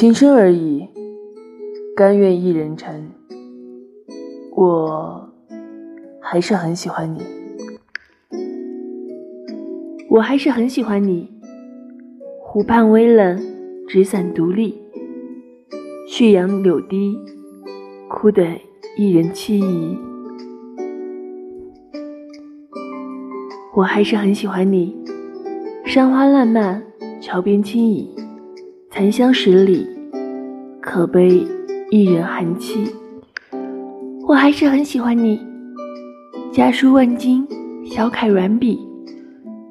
情深而已，甘愿一人沉。我还是很喜欢你，我还是很喜欢你。湖畔微冷，纸伞独立，旭阳柳堤，哭得一人凄怡。我还是很喜欢你，山花烂漫，桥边轻倚，残香十里，可悲一人寒凄。我还是很喜欢你，家书万金，小楷软笔，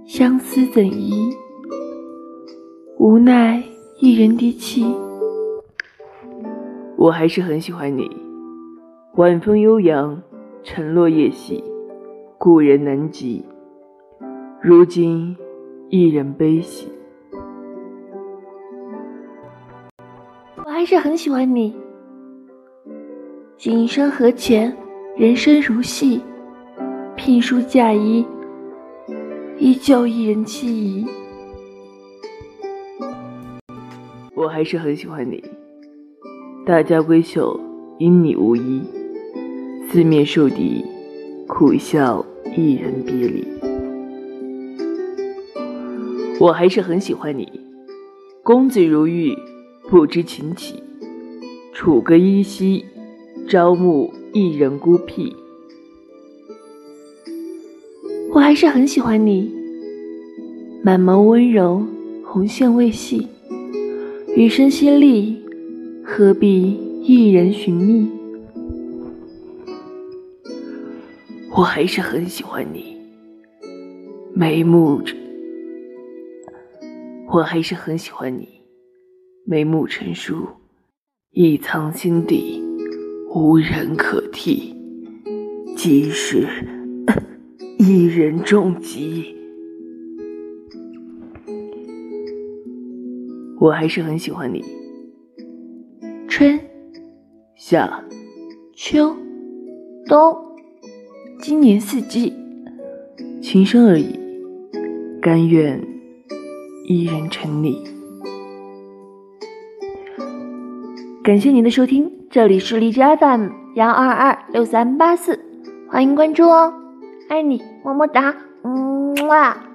相思怎移？无奈一人低泣。我还是很喜欢你，晚风悠扬，晨落夜细，故人难及。如今一人悲喜，我还是很喜欢你。锦生河前，人生如戏，聘书嫁衣，依旧一人凄怡。我还是很喜欢你。大家闺秀，因你无依，四面受敌，苦笑一人别离。我还是很喜欢你，公子如玉，不知情起，楚歌依稀，朝暮一人孤僻。我还是很喜欢你，满眸温柔，红线未系，余生犀利，何必一人寻觅？我还是很喜欢你，眉目。我还是很喜欢你，眉目成书，一藏心底，无人可替，即使一人终极。我还是很喜欢你，春夏秋冬，今年四季，情深而已，甘愿。一人沉溺。感谢您的收听，这里是荔枝 FM 幺二二六三八四，欢迎关注哦，爱你么么哒，嗯哇。